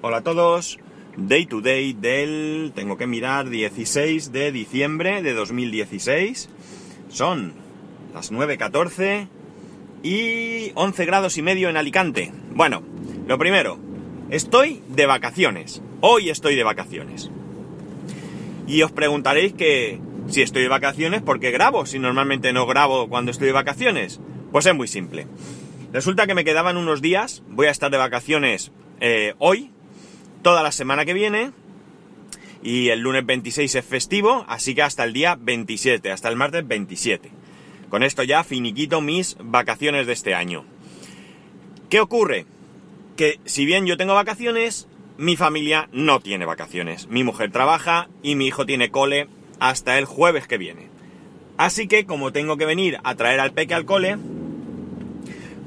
Hola a todos. Day to day del, tengo que mirar, 16 de diciembre de 2016. Son las 9.14 y 11 grados y medio en Alicante. Bueno, lo primero, estoy de vacaciones. Hoy estoy de vacaciones. Y os preguntaréis que si estoy de vacaciones, ¿por qué grabo? Si normalmente no grabo cuando estoy de vacaciones. Pues es muy simple. Resulta que me quedaban unos días, voy a estar de vacaciones eh, hoy, toda la semana que viene. Y el lunes 26 es festivo, así que hasta el día 27, hasta el martes 27. Con esto ya finiquito mis vacaciones de este año. ¿Qué ocurre? Que si bien yo tengo vacaciones, mi familia no tiene vacaciones. Mi mujer trabaja y mi hijo tiene cole hasta el jueves que viene. Así que como tengo que venir a traer al peque al cole,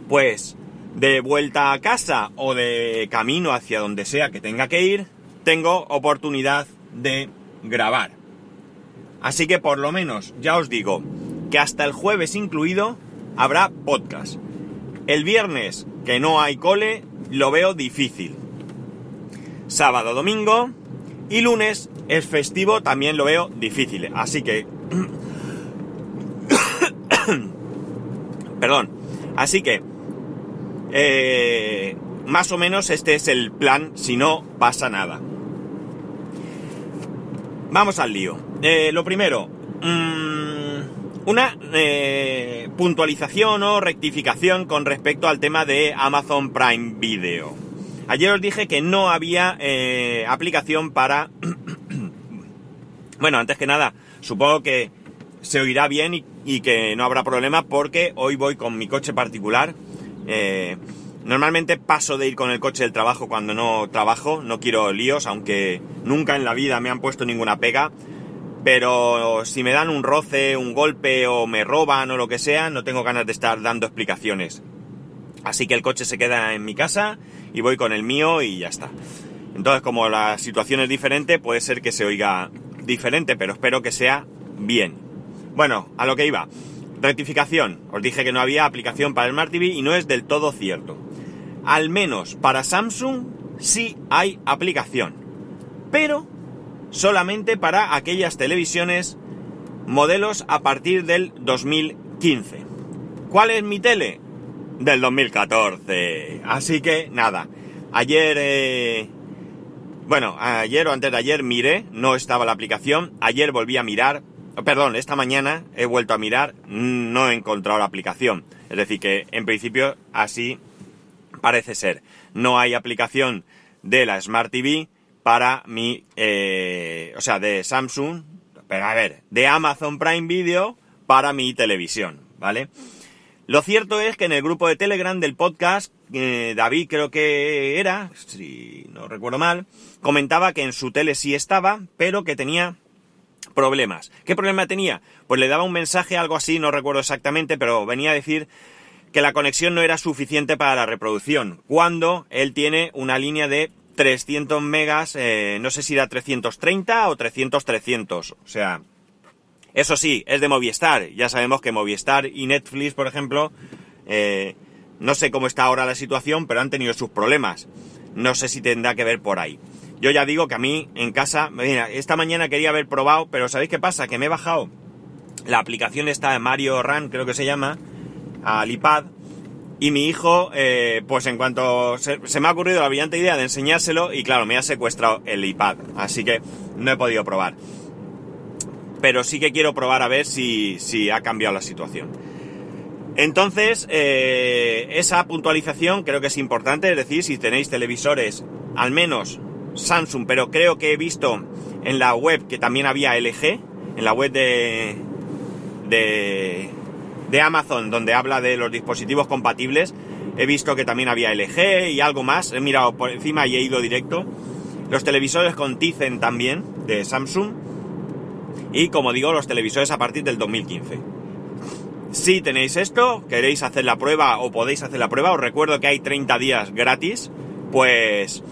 pues de vuelta a casa o de camino hacia donde sea que tenga que ir, tengo oportunidad de grabar. Así que por lo menos, ya os digo, que hasta el jueves incluido habrá podcast. El viernes, que no hay cole, lo veo difícil. Sábado, domingo y lunes es festivo, también lo veo difícil. Así que... Perdón. Así que eh, más o menos este es el plan si no pasa nada. Vamos al lío. Eh, lo primero, mmm, una eh, puntualización o rectificación con respecto al tema de Amazon Prime Video. Ayer os dije que no había aplicación para... bueno, antes que nada, supongo que se oirá bien y, y, que no habrá problema porque hoy voy con mi coche particular eh, normalmente paso de ir con el coche del trabajo cuando no trabajo, no quiero líos, aunque nunca en la vida me han puesto ninguna pega. Pero si me dan un roce, un golpe o me roban o lo que sea, no tengo ganas de estar dando explicaciones. Así que el coche se queda en mi casa y voy con el mío y ya está. Entonces, como la situación es diferente, puede ser que se oiga diferente, pero espero que sea bien. Bueno, a lo que iba. Rectificación, os dije que no había aplicación para el Smart TV y no es del todo cierto. Al menos para Samsung sí hay aplicación, pero solamente para aquellas televisiones modelos a partir del 2015. ¿Cuál es mi tele? Del 2014. Así que nada, ayer... Eh... Bueno, ayer o antes de ayer miré, no estaba la aplicación, ayer volví a mirar, Perdón, esta mañana he vuelto a mirar, no he encontrado la aplicación. Es decir, que en principio así parece ser. No hay aplicación de la Smart TV para mi... Eh, o sea, de Samsung, pero a ver, de Amazon Prime Video para mi televisión, ¿vale? Lo cierto es que en el grupo de Telegram del podcast, eh, David creo que era, si no recuerdo mal, comentaba que en su tele sí estaba, pero que tenía problemas. ¿Qué problema tenía? Pues le daba un mensaje, algo así, no recuerdo exactamente, pero venía a decir que la conexión no era suficiente para la reproducción, cuando él tiene una línea de 300 megas, eh, no sé si era 330 o 300-300, o sea, eso sí, es de Movistar, ya sabemos que Movistar y Netflix, por ejemplo, eh, no sé cómo está ahora la situación, pero han tenido sus problemas, no sé si tendrá que ver por ahí. Yo ya digo que a mí en casa, mira, esta mañana quería haber probado, pero ¿sabéis qué pasa? Que me he bajado la aplicación esta de Mario Run, creo que se llama, al iPad, y mi hijo, eh, pues en cuanto se, me ha ocurrido la brillante idea de enseñárselo, y claro, me ha secuestrado el iPad, así que no he podido probar. Pero sí que quiero probar a ver si, si ha cambiado la situación. Entonces, eh, esa puntualización creo que es importante, es decir, si tenéis televisores, al menos Samsung, pero creo que he visto en la web que también había LG, en la web de, de, de Amazon, donde habla de los dispositivos compatibles, he visto que también había LG y algo más, he mirado por encima y he ido directo. Los televisores con Tizen también, de Samsung. Y como digo, los televisores a partir del 2015. Si tenéis esto, queréis hacer la prueba o podéis hacer la prueba, os recuerdo que hay 30 días gratis, pues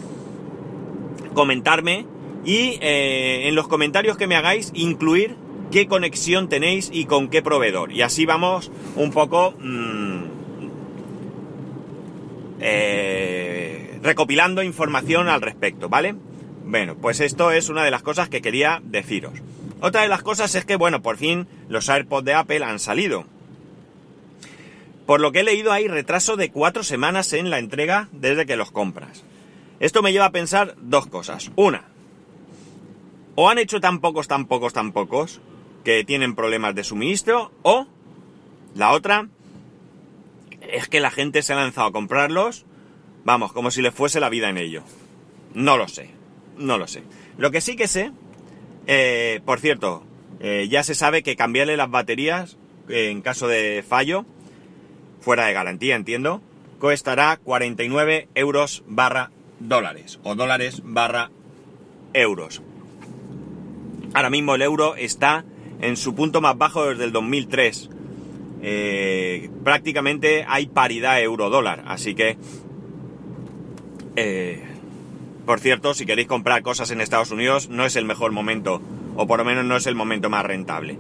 comentarme y eh, en los comentarios que me hagáis incluir qué conexión tenéis y con qué proveedor. Y así vamos un poco mmm, eh, recopilando información al respecto, ¿vale? Bueno, pues esto es una de las cosas que quería deciros. Otra de las cosas es que, bueno, por fin los AirPods de Apple han salido. Por lo que he leído hay retraso de cuatro semanas en la entrega desde que los compras. Esto me lleva a pensar dos cosas. Una, o han hecho tan pocos, tan pocos, tan pocos que tienen problemas de suministro, o la otra es que la gente se ha lanzado a comprarlos, vamos, como si le fuese la vida en ello. No lo sé, no lo sé. Lo que sí que sé, eh, por cierto, eh, ya se sabe que cambiarle las baterías eh, en caso de fallo, fuera de garantía, entiendo, costará 49 euros barra dólares o dólares barra euros. Ahora mismo el euro está en su punto más bajo desde el 2003. Eh, prácticamente hay paridad euro-dólar, así que... Eh, por cierto, si queréis comprar cosas en Estados Unidos, no es el mejor momento, o por lo menos no es el momento más rentable.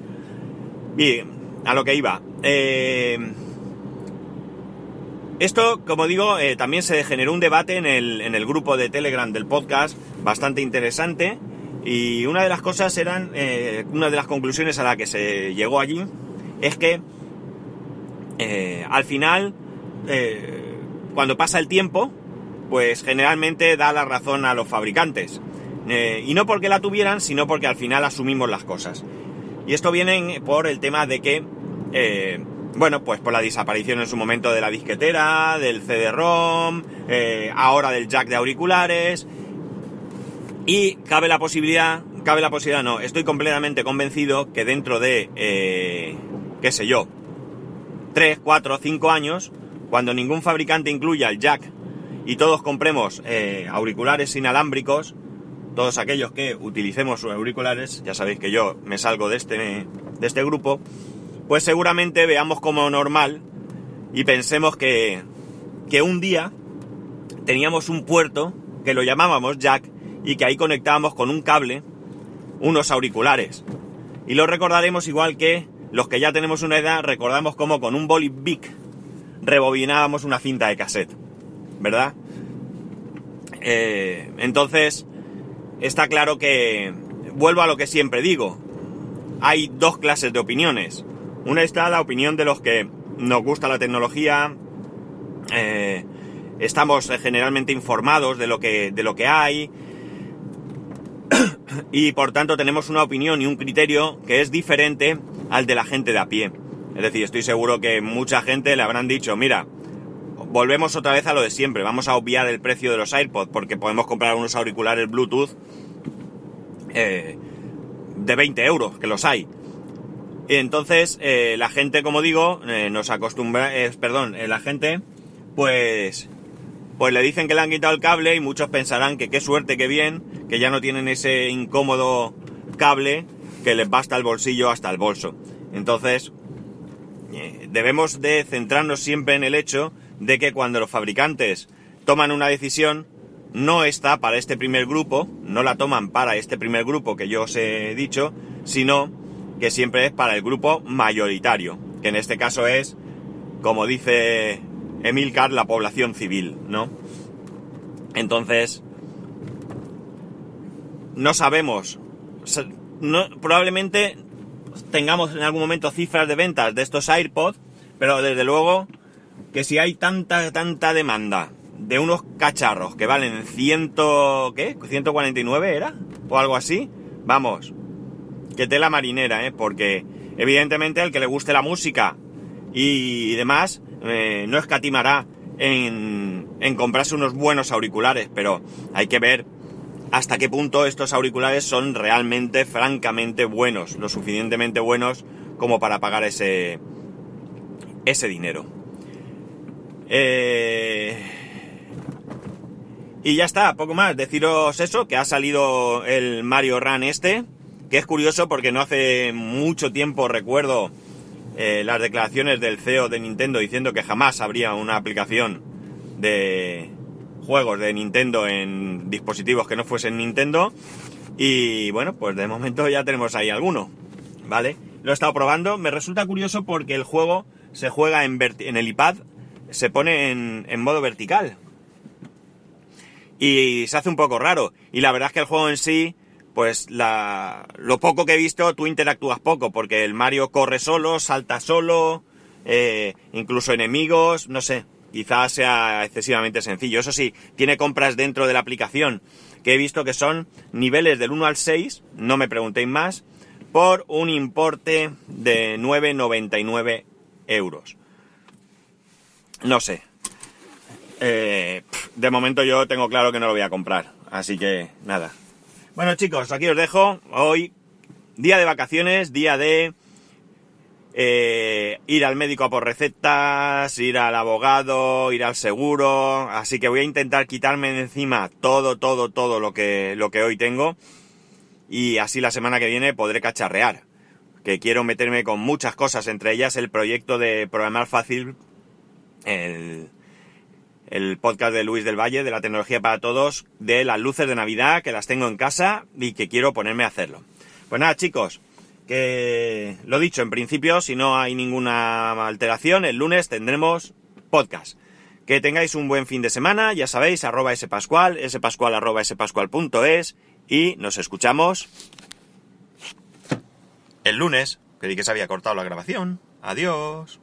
Bien, a lo que iba. Eh, esto, como digo, eh, también se generó un debate en el, en el, grupo de Telegram del podcast, bastante interesante. Y una de las cosas eran, eh, una de las conclusiones a la que se llegó allí, es que eh, al final, cuando pasa el tiempo, pues generalmente da la razón a los fabricantes. Y no porque la tuvieran, sino porque al final asumimos las cosas. Y esto viene por el tema de que bueno, pues por la desaparición en su momento de la disquetera, del CD-ROM, eh, ahora del jack de auriculares. Y cabe la posibilidad, cabe la posibilidad, no, estoy completamente convencido que dentro de, eh, qué sé yo, 3, 4, 5 años, cuando ningún fabricante incluya el jack y todos compremos eh, auriculares inalámbricos, todos aquellos que utilicemos sus auriculares, ya sabéis que yo me salgo de este, de este grupo, pues seguramente veamos como normal y pensemos que, que un día teníamos un puerto que lo llamábamos jack y que ahí conectábamos con un cable unos auriculares. Y lo recordaremos igual que los que ya tenemos una edad recordamos como con un boli Bic rebobinábamos una cinta de cassette, ¿verdad? Eh, entonces, está claro que, vuelvo a lo que siempre digo, hay dos clases de opiniones. Una está la opinión de los que nos gusta la tecnología, eh, estamos generalmente informados de lo que, de lo que hay y por tanto tenemos una opinión y un criterio que es diferente al de la gente de a pie. Es decir, estoy seguro que mucha gente le habrán dicho, mira, volvemos otra vez a lo de siempre, vamos a obviar el precio de los AirPods porque podemos comprar unos auriculares Bluetooth eh, de 20 euros, que los hay. Y entonces, eh, la gente, como digo, eh, nos acostumbra, eh, perdón, la gente, pues, pues le dicen que le han quitado el cable y muchos pensarán que qué suerte, qué bien, que ya no tienen ese incómodo cable que les basta el bolsillo hasta el bolso. Entonces, debemos de centrarnos siempre en el hecho de que cuando los fabricantes toman una decisión, no está para este primer grupo, no la toman para este primer grupo que yo os he dicho, sino que siempre es para el grupo mayoritario, que en este caso es, como dice Emilcar, la población civil, ¿no? Entonces, no sabemos, probablemente tengamos en algún momento cifras de ventas de estos AirPods, pero desde luego que si hay tanta, tanta demanda de unos cacharros que valen ciento, ¿qué? 149 era, o algo así, vamos, que tela marinera, ¿eh? Porque evidentemente al que le guste la música y, demás, eh, no escatimará en, en comprarse unos buenos auriculares, pero hay que ver hasta qué punto estos auriculares son realmente, francamente buenos, lo suficientemente buenos como para pagar ese, ese dinero. Eh, y ya está, poco más. Deciros eso, que ha salido el Mario Run este, que es curioso porque no hace mucho tiempo recuerdo eh, las declaraciones del CEO de Nintendo diciendo que jamás habría una aplicación de juegos de Nintendo en dispositivos que no fuesen Nintendo. Y bueno, pues de momento ya tenemos ahí alguno, ¿vale? Lo he estado probando, me resulta curioso porque el juego se juega en, en el iPad, se pone en, en modo vertical. y se hace un poco raro. Y la verdad es que el juego en sí, pues la, lo poco que he visto, tú interactúas poco, porque el Mario corre solo, salta solo, eh, incluso enemigos, no sé, quizás sea excesivamente sencillo. Eso sí, tiene compras dentro de la aplicación que he visto que son niveles del 1 al 6, no me preguntéis más, por un importe de 9,99 euros. No sé. Eh, de momento yo tengo claro que no lo voy a comprar, así que nada. Bueno chicos, aquí os dejo. Hoy, día de vacaciones, día de eh, ir al médico a por recetas, ir al abogado, ir al seguro, así que voy a intentar quitarme de encima todo, todo, todo lo que, lo que hoy tengo y así la semana que viene podré cacharrear, que quiero meterme con muchas cosas, entre ellas el proyecto de programar fácil, el, el podcast de Luis del Valle, de la tecnología para todos, de las luces de Navidad, que las tengo en casa y que quiero ponerme a hacerlo. Pues nada chicos, que lo dicho, en principio, si no hay ninguna alteración, el lunes tendremos podcast. Que tengáis un buen fin de semana, ya sabéis, arroba spascual, spascual arroba spascual.es y nos escuchamos el lunes. Creí que se había cortado la grabación. Adiós.